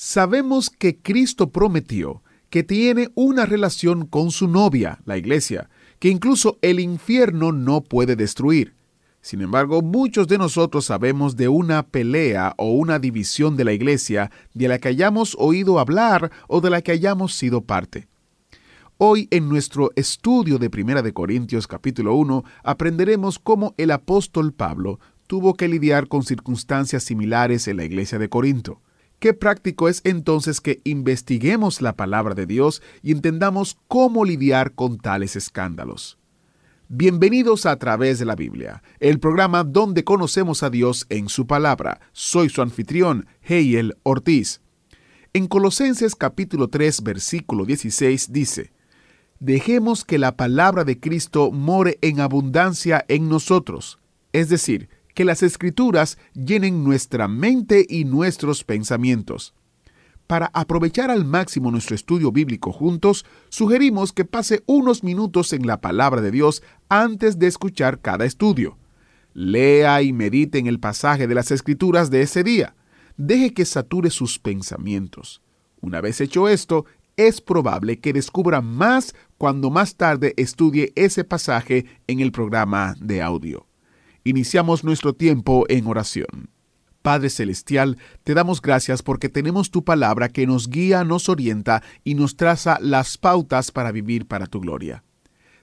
Sabemos que Cristo prometió que tiene una relación con su novia, la iglesia, que incluso el infierno no puede destruir. Sin embargo, muchos de nosotros sabemos de una pelea o una división de la iglesia de la que hayamos oído hablar o de la que hayamos sido parte. Hoy en nuestro estudio de Primera de Corintios capítulo 1 aprenderemos cómo el apóstol Pablo tuvo que lidiar con circunstancias similares en la iglesia de Corinto. Qué práctico es entonces que investiguemos la palabra de Dios y entendamos cómo lidiar con tales escándalos. Bienvenidos a través de la Biblia, el programa donde conocemos a Dios en su palabra. Soy su anfitrión, Heiel Ortiz. En Colosenses capítulo 3, versículo 16 dice, Dejemos que la palabra de Cristo more en abundancia en nosotros, es decir, que las escrituras llenen nuestra mente y nuestros pensamientos. Para aprovechar al máximo nuestro estudio bíblico juntos, sugerimos que pase unos minutos en la palabra de Dios antes de escuchar cada estudio. Lea y medite en el pasaje de las escrituras de ese día. Deje que sature sus pensamientos. Una vez hecho esto, es probable que descubra más cuando más tarde estudie ese pasaje en el programa de audio iniciamos nuestro tiempo en oración. Padre Celestial, te damos gracias porque tenemos tu palabra que nos guía, nos orienta y nos traza las pautas para vivir para tu gloria.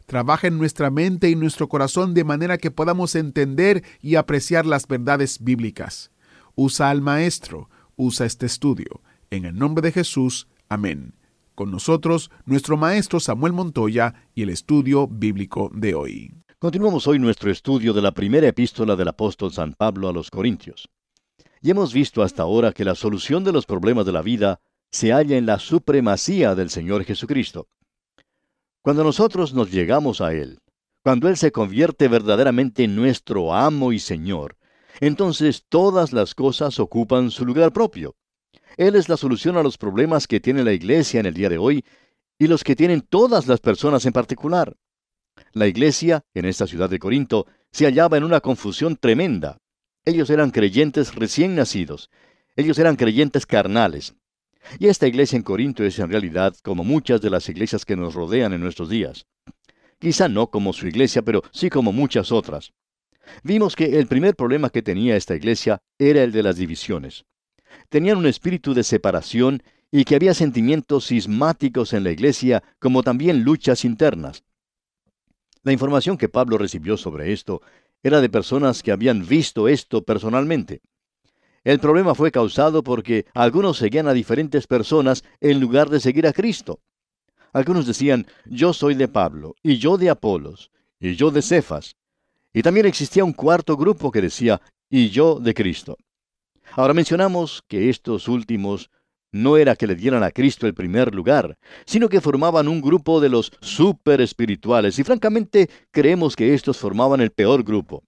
Trabaja en nuestra mente y nuestro corazón de manera que podamos entender y apreciar las verdades bíblicas. Usa al Maestro, usa este estudio. En el nombre de Jesús, amén. Con nosotros, nuestro Maestro Samuel Montoya y el estudio bíblico de hoy. Continuamos hoy nuestro estudio de la primera epístola del apóstol San Pablo a los Corintios. Y hemos visto hasta ahora que la solución de los problemas de la vida se halla en la supremacía del Señor Jesucristo. Cuando nosotros nos llegamos a Él, cuando Él se convierte verdaderamente en nuestro amo y Señor, entonces todas las cosas ocupan su lugar propio. Él es la solución a los problemas que tiene la iglesia en el día de hoy y los que tienen todas las personas en particular. La iglesia, en esta ciudad de Corinto, se hallaba en una confusión tremenda. Ellos eran creyentes recién nacidos. Ellos eran creyentes carnales. Y esta iglesia en Corinto es en realidad como muchas de las iglesias que nos rodean en nuestros días. Quizá no como su iglesia, pero sí como muchas otras. Vimos que el primer problema que tenía esta iglesia era el de las divisiones. Tenían un espíritu de separación y que había sentimientos sismáticos en la iglesia, como también luchas internas. La información que Pablo recibió sobre esto era de personas que habían visto esto personalmente. El problema fue causado porque algunos seguían a diferentes personas en lugar de seguir a Cristo. Algunos decían, yo soy de Pablo, y yo de Apolos, y yo de Cefas. Y también existía un cuarto grupo que decía, y yo de Cristo. Ahora mencionamos que estos últimos no era que le dieran a Cristo el primer lugar, sino que formaban un grupo de los super espirituales, y francamente creemos que estos formaban el peor grupo.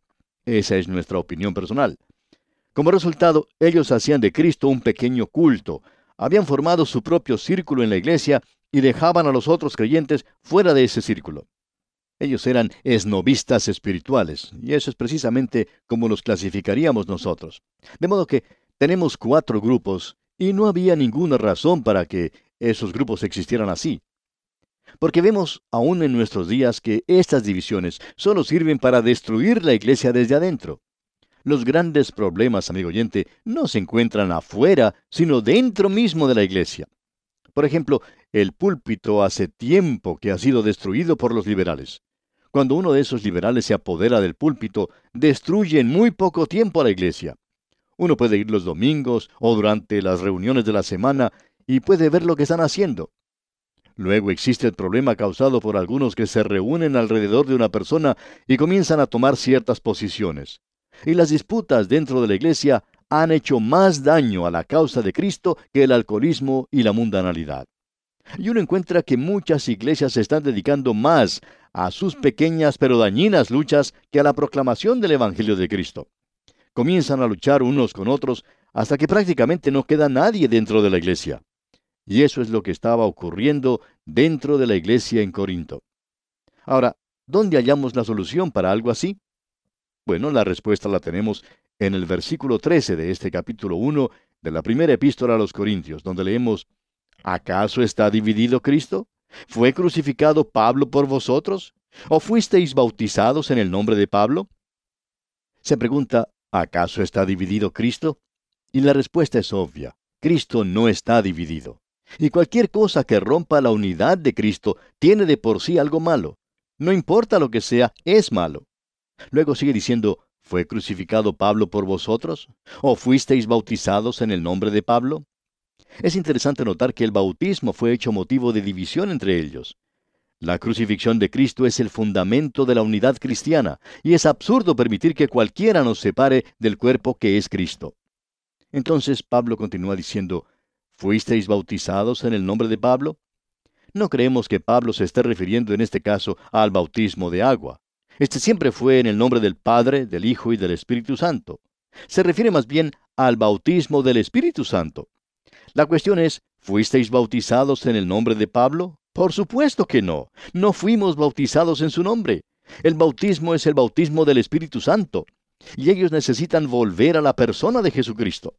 Esa es nuestra opinión personal. Como resultado, ellos hacían de Cristo un pequeño culto, habían formado su propio círculo en la iglesia y dejaban a los otros creyentes fuera de ese círculo. Ellos eran esnovistas espirituales, y eso es precisamente como los clasificaríamos nosotros. De modo que tenemos cuatro grupos y no había ninguna razón para que esos grupos existieran así. Porque vemos aún en nuestros días que estas divisiones solo sirven para destruir la iglesia desde adentro. Los grandes problemas, amigo oyente, no se encuentran afuera, sino dentro mismo de la iglesia. Por ejemplo, el púlpito hace tiempo que ha sido destruido por los liberales. Cuando uno de esos liberales se apodera del púlpito, destruye en muy poco tiempo a la iglesia. Uno puede ir los domingos o durante las reuniones de la semana y puede ver lo que están haciendo. Luego existe el problema causado por algunos que se reúnen alrededor de una persona y comienzan a tomar ciertas posiciones. Y las disputas dentro de la iglesia han hecho más daño a la causa de Cristo que el alcoholismo y la mundanalidad. Y uno encuentra que muchas iglesias se están dedicando más a sus pequeñas pero dañinas luchas que a la proclamación del Evangelio de Cristo. Comienzan a luchar unos con otros hasta que prácticamente no queda nadie dentro de la iglesia. Y eso es lo que estaba ocurriendo dentro de la iglesia en Corinto. Ahora, ¿dónde hallamos la solución para algo así? Bueno, la respuesta la tenemos en el versículo 13 de este capítulo 1 de la primera epístola a los Corintios, donde leemos, ¿acaso está dividido Cristo? ¿Fue crucificado Pablo por vosotros? ¿O fuisteis bautizados en el nombre de Pablo? Se pregunta, ¿acaso está dividido Cristo? Y la respuesta es obvia, Cristo no está dividido. Y cualquier cosa que rompa la unidad de Cristo tiene de por sí algo malo. No importa lo que sea, es malo. Luego sigue diciendo, ¿fue crucificado Pablo por vosotros? ¿O fuisteis bautizados en el nombre de Pablo? Es interesante notar que el bautismo fue hecho motivo de división entre ellos. La crucifixión de Cristo es el fundamento de la unidad cristiana, y es absurdo permitir que cualquiera nos separe del cuerpo que es Cristo. Entonces Pablo continúa diciendo, ¿fuisteis bautizados en el nombre de Pablo? No creemos que Pablo se esté refiriendo en este caso al bautismo de agua. Este siempre fue en el nombre del Padre, del Hijo y del Espíritu Santo. Se refiere más bien al bautismo del Espíritu Santo. La cuestión es, ¿fuisteis bautizados en el nombre de Pablo? Por supuesto que no. No fuimos bautizados en su nombre. El bautismo es el bautismo del Espíritu Santo. Y ellos necesitan volver a la persona de Jesucristo.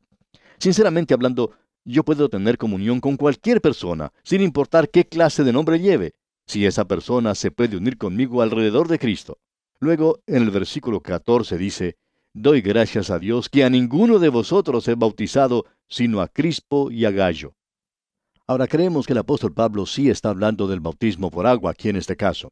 Sinceramente hablando, yo puedo tener comunión con cualquier persona, sin importar qué clase de nombre lleve, si esa persona se puede unir conmigo alrededor de Cristo. Luego, en el versículo 14 dice, Doy gracias a Dios que a ninguno de vosotros he bautizado, sino a Crispo y a Gallo. Ahora creemos que el apóstol Pablo sí está hablando del bautismo por agua aquí en este caso.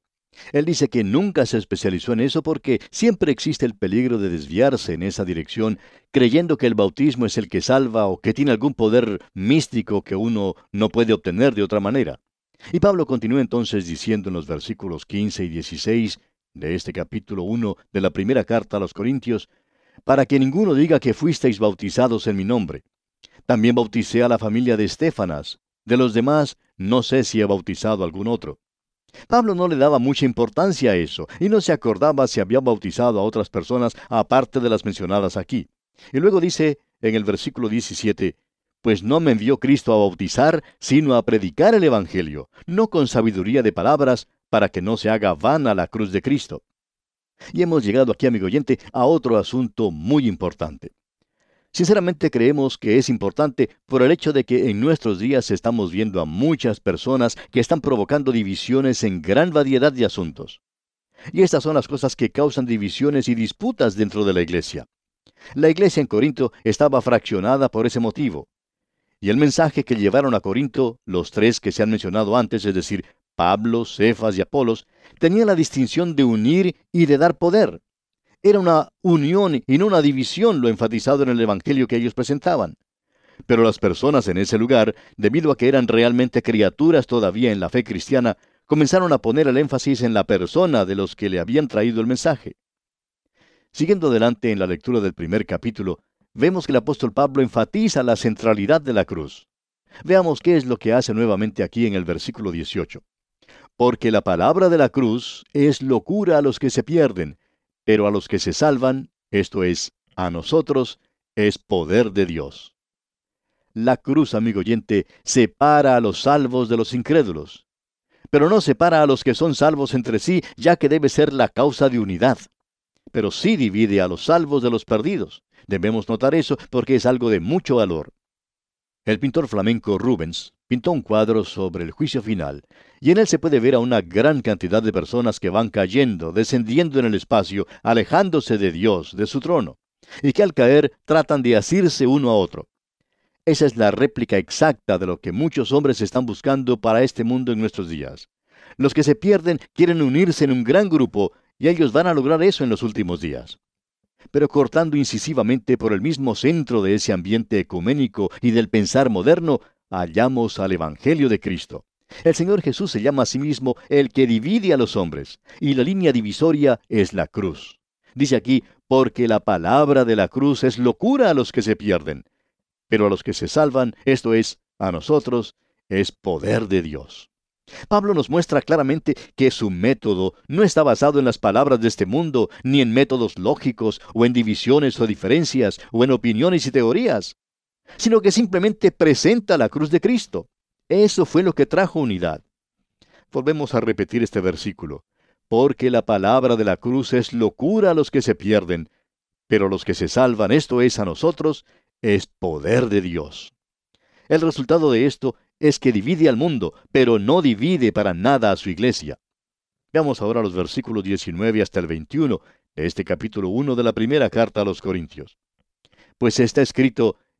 Él dice que nunca se especializó en eso porque siempre existe el peligro de desviarse en esa dirección, creyendo que el bautismo es el que salva o que tiene algún poder místico que uno no puede obtener de otra manera. Y Pablo continúa entonces diciendo en los versículos 15 y 16 de este capítulo 1 de la primera carta a los Corintios, para que ninguno diga que fuisteis bautizados en mi nombre. También bauticé a la familia de Estefanas. De los demás, no sé si he bautizado a algún otro. Pablo no le daba mucha importancia a eso, y no se acordaba si había bautizado a otras personas aparte de las mencionadas aquí. Y luego dice en el versículo 17, Pues no me envió Cristo a bautizar, sino a predicar el Evangelio, no con sabiduría de palabras, para que no se haga vana la cruz de Cristo. Y hemos llegado aquí, amigo oyente, a otro asunto muy importante. Sinceramente creemos que es importante por el hecho de que en nuestros días estamos viendo a muchas personas que están provocando divisiones en gran variedad de asuntos. Y estas son las cosas que causan divisiones y disputas dentro de la iglesia. La iglesia en Corinto estaba fraccionada por ese motivo. Y el mensaje que llevaron a Corinto, los tres que se han mencionado antes, es decir, Pablo, Cefas y Apolos, tenía la distinción de unir y de dar poder. Era una unión y no una división lo enfatizado en el Evangelio que ellos presentaban. Pero las personas en ese lugar, debido a que eran realmente criaturas todavía en la fe cristiana, comenzaron a poner el énfasis en la persona de los que le habían traído el mensaje. Siguiendo adelante en la lectura del primer capítulo, vemos que el apóstol Pablo enfatiza la centralidad de la cruz. Veamos qué es lo que hace nuevamente aquí en el versículo 18 porque la palabra de la cruz es locura a los que se pierden, pero a los que se salvan, esto es, a nosotros, es poder de Dios. La cruz, amigo oyente, separa a los salvos de los incrédulos, pero no separa a los que son salvos entre sí, ya que debe ser la causa de unidad. Pero sí divide a los salvos de los perdidos. Debemos notar eso porque es algo de mucho valor. El pintor flamenco Rubens pintó un cuadro sobre el juicio final, y en él se puede ver a una gran cantidad de personas que van cayendo, descendiendo en el espacio, alejándose de Dios, de su trono, y que al caer tratan de asirse uno a otro. Esa es la réplica exacta de lo que muchos hombres están buscando para este mundo en nuestros días. Los que se pierden quieren unirse en un gran grupo, y ellos van a lograr eso en los últimos días pero cortando incisivamente por el mismo centro de ese ambiente ecuménico y del pensar moderno, hallamos al Evangelio de Cristo. El Señor Jesús se llama a sí mismo el que divide a los hombres, y la línea divisoria es la cruz. Dice aquí, porque la palabra de la cruz es locura a los que se pierden, pero a los que se salvan, esto es, a nosotros, es poder de Dios. Pablo nos muestra claramente que su método no está basado en las palabras de este mundo, ni en métodos lógicos, o en divisiones o diferencias, o en opiniones y teorías, sino que simplemente presenta la cruz de Cristo. Eso fue lo que trajo unidad. Volvemos a repetir este versículo. Porque la palabra de la cruz es locura a los que se pierden, pero los que se salvan, esto es a nosotros, es poder de Dios. El resultado de esto es que divide al mundo, pero no divide para nada a su iglesia. Veamos ahora los versículos 19 hasta el 21 de este capítulo 1 de la primera carta a los Corintios. Pues está escrito,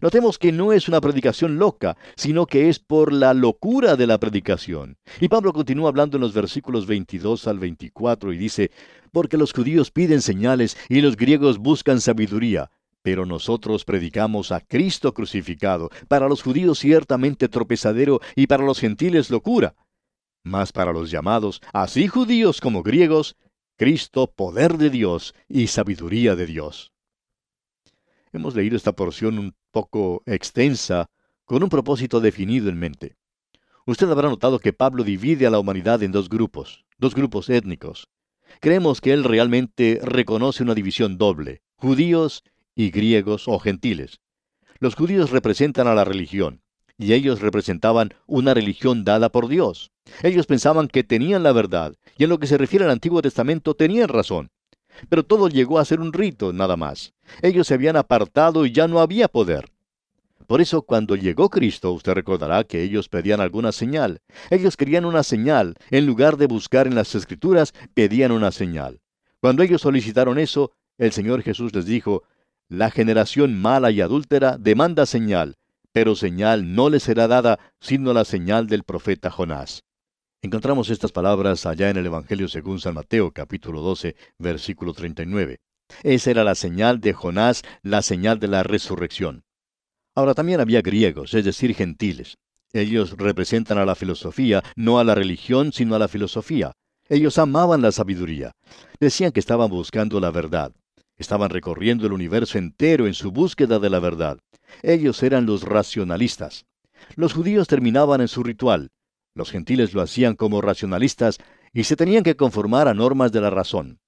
Notemos que no es una predicación loca, sino que es por la locura de la predicación. Y Pablo continúa hablando en los versículos 22 al 24 y dice, porque los judíos piden señales y los griegos buscan sabiduría, pero nosotros predicamos a Cristo crucificado, para los judíos ciertamente tropezadero y para los gentiles locura. Mas para los llamados, así judíos como griegos, Cristo poder de Dios y sabiduría de Dios. Hemos leído esta porción un poco extensa, con un propósito definido en mente. Usted habrá notado que Pablo divide a la humanidad en dos grupos, dos grupos étnicos. Creemos que él realmente reconoce una división doble, judíos y griegos o gentiles. Los judíos representan a la religión, y ellos representaban una religión dada por Dios. Ellos pensaban que tenían la verdad, y en lo que se refiere al Antiguo Testamento tenían razón. Pero todo llegó a ser un rito, nada más. Ellos se habían apartado y ya no había poder. Por eso cuando llegó Cristo, usted recordará que ellos pedían alguna señal. Ellos querían una señal. En lugar de buscar en las escrituras, pedían una señal. Cuando ellos solicitaron eso, el Señor Jesús les dijo, la generación mala y adúltera demanda señal, pero señal no le será dada sino la señal del profeta Jonás. Encontramos estas palabras allá en el Evangelio según San Mateo capítulo 12 versículo 39. Esa era la señal de Jonás, la señal de la resurrección. Ahora también había griegos, es decir, gentiles. Ellos representan a la filosofía, no a la religión, sino a la filosofía. Ellos amaban la sabiduría. Decían que estaban buscando la verdad. Estaban recorriendo el universo entero en su búsqueda de la verdad. Ellos eran los racionalistas. Los judíos terminaban en su ritual. Los gentiles lo hacían como racionalistas y se tenían que conformar a normas de la razón.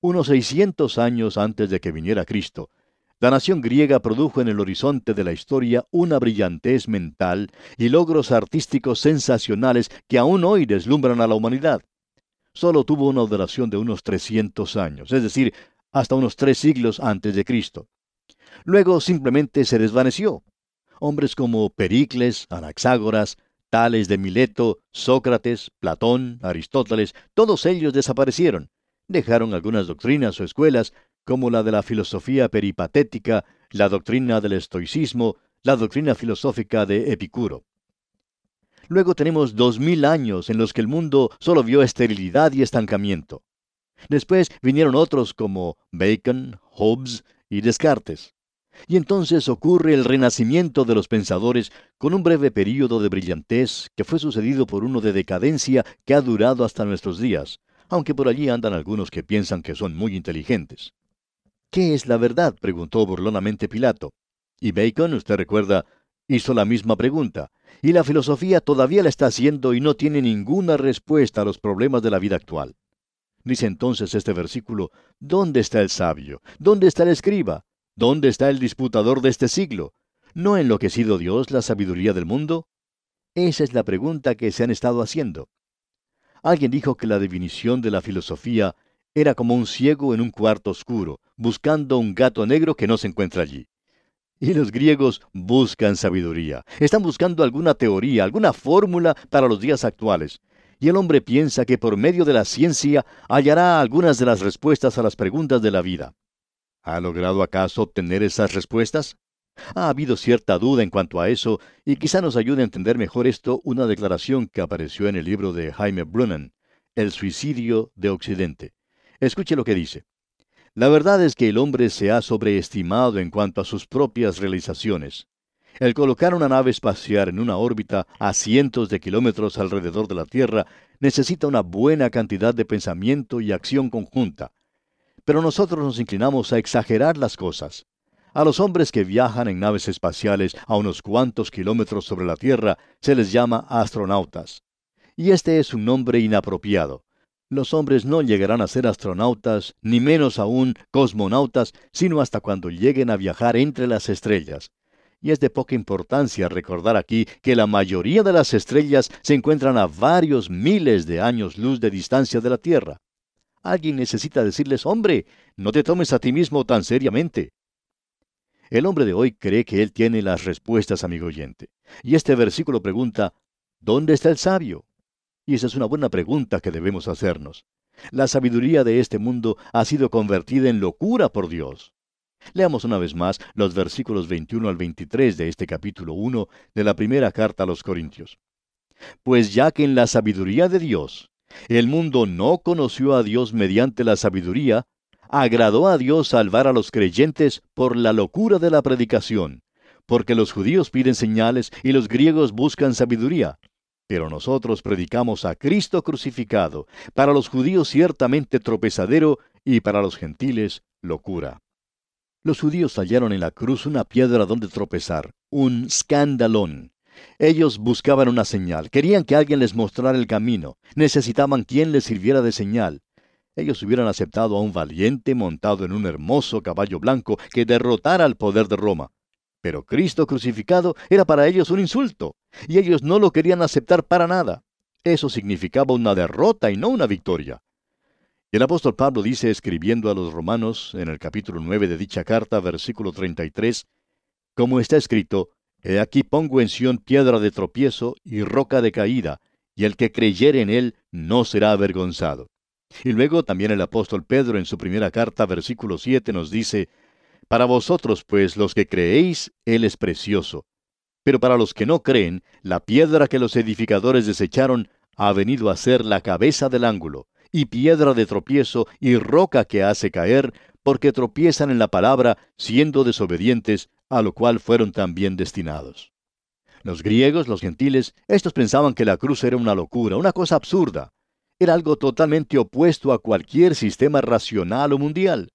Unos 600 años antes de que viniera Cristo, la nación griega produjo en el horizonte de la historia una brillantez mental y logros artísticos sensacionales que aún hoy deslumbran a la humanidad. Solo tuvo una duración de unos 300 años, es decir, hasta unos tres siglos antes de Cristo. Luego simplemente se desvaneció. Hombres como Pericles, Anaxágoras, Tales de Mileto, Sócrates, Platón, Aristóteles, todos ellos desaparecieron. Dejaron algunas doctrinas o escuelas, como la de la filosofía peripatética, la doctrina del estoicismo, la doctrina filosófica de Epicuro. Luego tenemos dos mil años en los que el mundo solo vio esterilidad y estancamiento. Después vinieron otros como Bacon, Hobbes y Descartes. Y entonces ocurre el renacimiento de los pensadores con un breve período de brillantez que fue sucedido por uno de decadencia que ha durado hasta nuestros días, aunque por allí andan algunos que piensan que son muy inteligentes. ¿Qué es la verdad? preguntó burlonamente Pilato. Y Bacon, usted recuerda, hizo la misma pregunta. Y la filosofía todavía la está haciendo y no tiene ninguna respuesta a los problemas de la vida actual. Dice entonces este versículo, ¿dónde está el sabio? ¿Dónde está el escriba? ¿Dónde está el disputador de este siglo? ¿No ha enloquecido Dios la sabiduría del mundo? Esa es la pregunta que se han estado haciendo. Alguien dijo que la definición de la filosofía era como un ciego en un cuarto oscuro, buscando un gato negro que no se encuentra allí. Y los griegos buscan sabiduría. Están buscando alguna teoría, alguna fórmula para los días actuales y el hombre piensa que por medio de la ciencia hallará algunas de las respuestas a las preguntas de la vida. ¿Ha logrado acaso obtener esas respuestas? Ha habido cierta duda en cuanto a eso, y quizá nos ayude a entender mejor esto una declaración que apareció en el libro de Jaime Brunnen, El suicidio de Occidente. Escuche lo que dice. La verdad es que el hombre se ha sobreestimado en cuanto a sus propias realizaciones. El colocar una nave espacial en una órbita a cientos de kilómetros alrededor de la Tierra necesita una buena cantidad de pensamiento y acción conjunta. Pero nosotros nos inclinamos a exagerar las cosas. A los hombres que viajan en naves espaciales a unos cuantos kilómetros sobre la Tierra se les llama astronautas. Y este es un nombre inapropiado. Los hombres no llegarán a ser astronautas, ni menos aún cosmonautas, sino hasta cuando lleguen a viajar entre las estrellas. Y es de poca importancia recordar aquí que la mayoría de las estrellas se encuentran a varios miles de años luz de distancia de la Tierra. Alguien necesita decirles, hombre, no te tomes a ti mismo tan seriamente. El hombre de hoy cree que él tiene las respuestas, amigo oyente. Y este versículo pregunta, ¿dónde está el sabio? Y esa es una buena pregunta que debemos hacernos. La sabiduría de este mundo ha sido convertida en locura por Dios. Leamos una vez más los versículos 21 al 23 de este capítulo 1 de la primera carta a los Corintios. Pues ya que en la sabiduría de Dios el mundo no conoció a Dios mediante la sabiduría, agradó a Dios salvar a los creyentes por la locura de la predicación, porque los judíos piden señales y los griegos buscan sabiduría. Pero nosotros predicamos a Cristo crucificado, para los judíos ciertamente tropezadero y para los gentiles locura. Los judíos hallaron en la cruz una piedra donde tropezar, un escandalón. Ellos buscaban una señal, querían que alguien les mostrara el camino, necesitaban quien les sirviera de señal. Ellos hubieran aceptado a un valiente montado en un hermoso caballo blanco que derrotara al poder de Roma. Pero Cristo crucificado era para ellos un insulto, y ellos no lo querían aceptar para nada. Eso significaba una derrota y no una victoria. Y el apóstol Pablo dice, escribiendo a los romanos en el capítulo 9 de dicha carta, versículo 33, como está escrito, He aquí pongo en Sión piedra de tropiezo y roca de caída, y el que creyere en él no será avergonzado. Y luego también el apóstol Pedro en su primera carta, versículo 7, nos dice, Para vosotros, pues, los que creéis, Él es precioso. Pero para los que no creen, la piedra que los edificadores desecharon ha venido a ser la cabeza del ángulo, y piedra de tropiezo y roca que hace caer, porque tropiezan en la palabra, siendo desobedientes, a lo cual fueron también destinados. Los griegos, los gentiles, estos pensaban que la cruz era una locura, una cosa absurda era algo totalmente opuesto a cualquier sistema racional o mundial.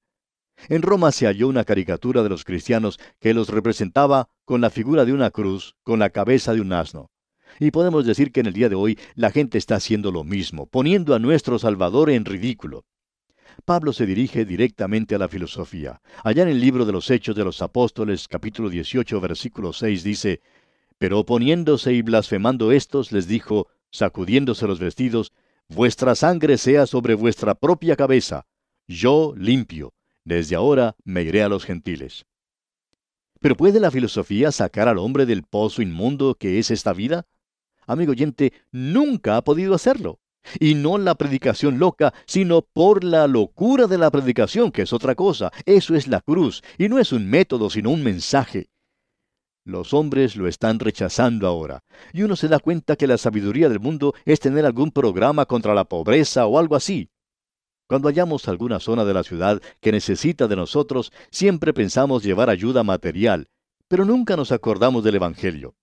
En Roma se halló una caricatura de los cristianos que los representaba con la figura de una cruz, con la cabeza de un asno. Y podemos decir que en el día de hoy la gente está haciendo lo mismo, poniendo a nuestro Salvador en ridículo. Pablo se dirige directamente a la filosofía. Allá en el libro de los Hechos de los Apóstoles, capítulo 18, versículo 6, dice, Pero oponiéndose y blasfemando estos, les dijo, sacudiéndose los vestidos, vuestra sangre sea sobre vuestra propia cabeza. Yo limpio. Desde ahora me iré a los gentiles. ¿Pero puede la filosofía sacar al hombre del pozo inmundo que es esta vida? Amigo oyente, nunca ha podido hacerlo. Y no la predicación loca, sino por la locura de la predicación, que es otra cosa. Eso es la cruz, y no es un método, sino un mensaje. Los hombres lo están rechazando ahora, y uno se da cuenta que la sabiduría del mundo es tener algún programa contra la pobreza o algo así. Cuando hallamos alguna zona de la ciudad que necesita de nosotros, siempre pensamos llevar ayuda material, pero nunca nos acordamos del Evangelio.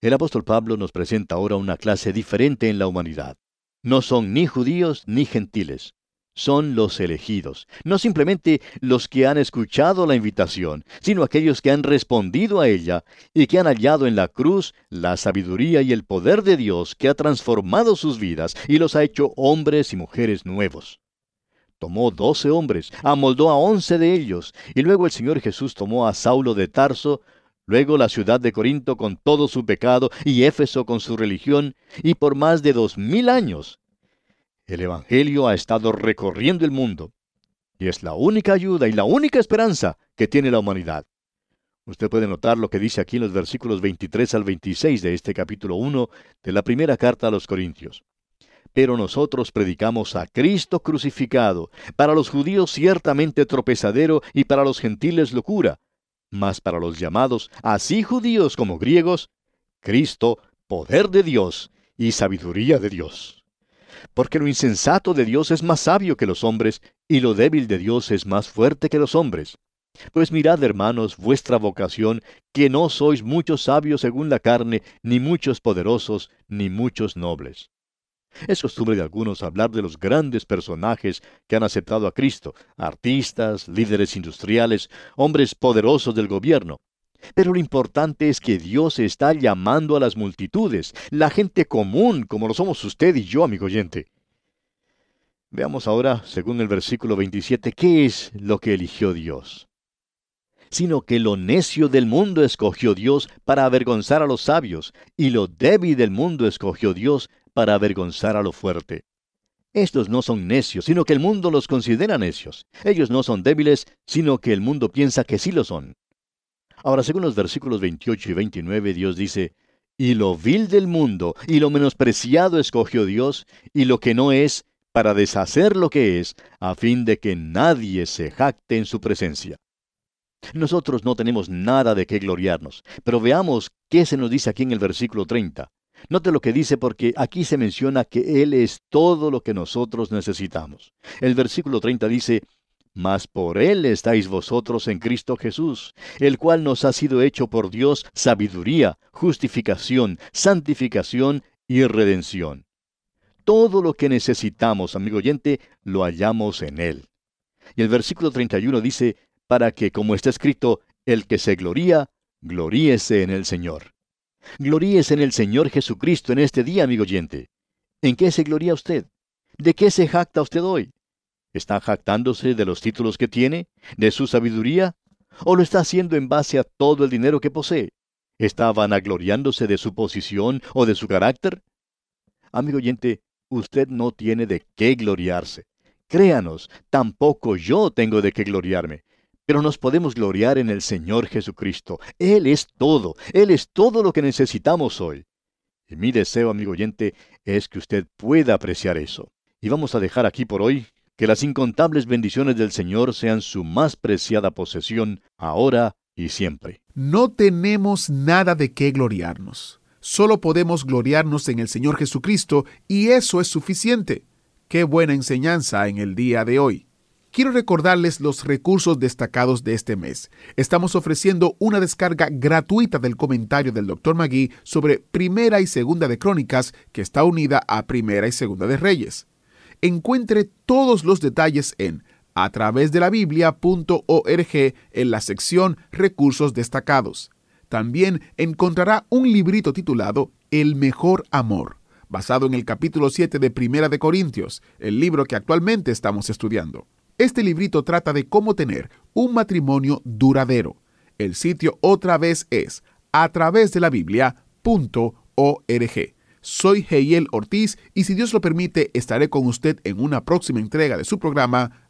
El apóstol Pablo nos presenta ahora una clase diferente en la humanidad. No son ni judíos ni gentiles, son los elegidos, no simplemente los que han escuchado la invitación, sino aquellos que han respondido a ella y que han hallado en la cruz la sabiduría y el poder de Dios que ha transformado sus vidas y los ha hecho hombres y mujeres nuevos. Tomó doce hombres, amoldó a once de ellos, y luego el Señor Jesús tomó a Saulo de Tarso, luego la ciudad de Corinto con todo su pecado y Éfeso con su religión, y por más de dos mil años el Evangelio ha estado recorriendo el mundo y es la única ayuda y la única esperanza que tiene la humanidad. Usted puede notar lo que dice aquí en los versículos 23 al 26 de este capítulo 1 de la primera carta a los Corintios. Pero nosotros predicamos a Cristo crucificado, para los judíos ciertamente tropezadero y para los gentiles locura, Mas para los llamados, así judíos como griegos, Cristo, poder de Dios y sabiduría de Dios. Porque lo insensato de Dios es más sabio que los hombres, y lo débil de Dios es más fuerte que los hombres. Pues mirad, hermanos, vuestra vocación, que no sois muchos sabios según la carne, ni muchos poderosos, ni muchos nobles. Es costumbre de algunos hablar de los grandes personajes que han aceptado a Cristo, artistas, líderes industriales, hombres poderosos del gobierno. Pero lo importante es que Dios está llamando a las multitudes, la gente común, como lo somos usted y yo, amigo oyente. Veamos ahora, según el versículo 27, qué es lo que eligió Dios. Sino que lo necio del mundo escogió Dios para avergonzar a los sabios, y lo débil del mundo escogió Dios para avergonzar a lo fuerte. Estos no son necios, sino que el mundo los considera necios. Ellos no son débiles, sino que el mundo piensa que sí lo son. Ahora, según los versículos 28 y 29, Dios dice, Y lo vil del mundo y lo menospreciado escogió Dios, y lo que no es, para deshacer lo que es, a fin de que nadie se jacte en su presencia. Nosotros no tenemos nada de qué gloriarnos, pero veamos qué se nos dice aquí en el versículo 30. Note lo que dice porque aquí se menciona que Él es todo lo que nosotros necesitamos. El versículo 30 dice, Mas por Él estáis vosotros en Cristo Jesús, el cual nos ha sido hecho por Dios sabiduría, justificación, santificación y redención. Todo lo que necesitamos, amigo oyente, lo hallamos en Él. Y el versículo 31 dice, para que, como está escrito, el que se gloría, gloríese en el Señor. Gloríese en el Señor Jesucristo en este día, amigo oyente. ¿En qué se gloría usted? ¿De qué se jacta usted hoy? ¿Está jactándose de los títulos que tiene? ¿De su sabiduría? ¿O lo está haciendo en base a todo el dinero que posee? ¿Está vanagloriándose de su posición o de su carácter? Amigo oyente, usted no tiene de qué gloriarse. Créanos, tampoco yo tengo de qué gloriarme. Pero nos podemos gloriar en el Señor Jesucristo. Él es todo. Él es todo lo que necesitamos hoy. Y mi deseo, amigo oyente, es que usted pueda apreciar eso. Y vamos a dejar aquí por hoy que las incontables bendiciones del Señor sean su más preciada posesión, ahora y siempre. No tenemos nada de qué gloriarnos. Solo podemos gloriarnos en el Señor Jesucristo y eso es suficiente. Qué buena enseñanza en el día de hoy. Quiero recordarles los recursos destacados de este mes. Estamos ofreciendo una descarga gratuita del comentario del Dr. Magui sobre Primera y Segunda de Crónicas, que está unida a Primera y Segunda de Reyes. Encuentre todos los detalles en a través de la biblia.org en la sección Recursos destacados. También encontrará un librito titulado El mejor amor, basado en el capítulo 7 de Primera de Corintios, el libro que actualmente estamos estudiando. Este librito trata de cómo tener un matrimonio duradero. El sitio otra vez es a través de la Biblia.org. Soy Heiel Ortiz y si Dios lo permite estaré con usted en una próxima entrega de su programa